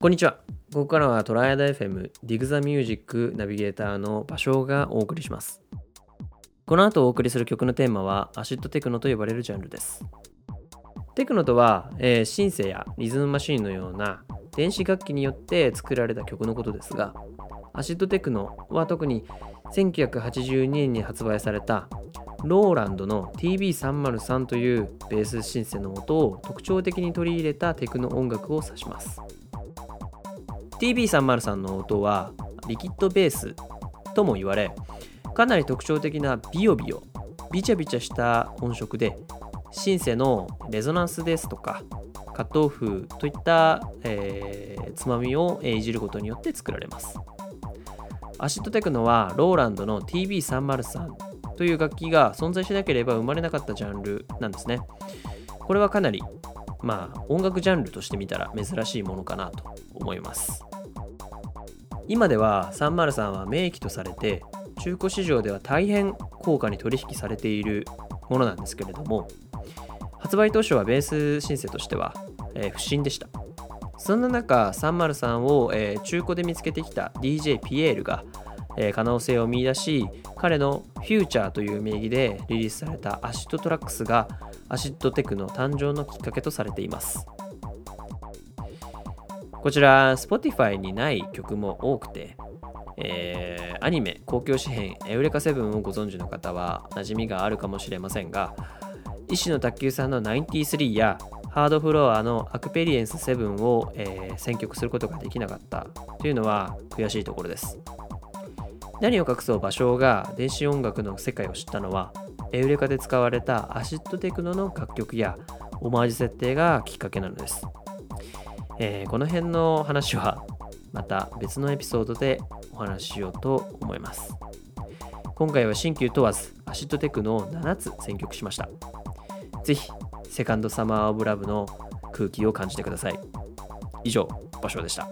こんにちは。ここからはトライアダ FM ディグザミュージックナビゲーターの場所がお送りします。この後お送りする曲のテーマはアシッドテクノと呼ばれるジャンルです。テクノとは、えー、シンセやリズムマシンのような電子楽器によって作られた曲のことですが、アシッドテクノは特に1982年に発売されたローランドの TB303 というベースシンセの音を特徴的に取り入れたテクノ音楽を指します。TB303 の音はリキッドベースとも言われ、かなり特徴的なビヨビヨ、ビチャビチャした音色で、シンセのレゾナンスですとか、カットオフといった、えー、つまみをいじることによって作られます。アシッドテクノはローランドの TB303 という楽器が存在しなければ生まれなかったジャンルなんですね。これはかなり、まあ、音楽ジャンルとして見たら珍しいものかなと思います。今では303は名機とされて、中古市場では大変高価に取引されているものなんですけれども、発売当初はベースシンセとしては、えー、不振でした。そんな中、303を、えー、中古で見つけてきた DJ ピエールが、えー、可能性を見出し彼のフューチャーという名義でリリースされた Acid Tracks がアシッドテクノ誕生のきっかけとされていますこちら Spotify にない曲も多くて、えー、アニメ交響詩篇エウレカセブンをご存知の方は馴染みがあるかもしれませんが石野卓球さんの93やハードフロアの Acperience 7を、えー、選曲することができなかったというのは悔しいところです。何を隠そう芭蕉が電子音楽の世界を知ったのはエウレカで使われたアシッドテクノの楽曲やオマージュ設定がきっかけなのです、えー、この辺の話はまた別のエピソードでお話ししようと思います。今回は新旧問わずアシッドテクノを7つ選曲しました。ぜひセカンドサマーオブラブの空気を感じてください。以上場所でした。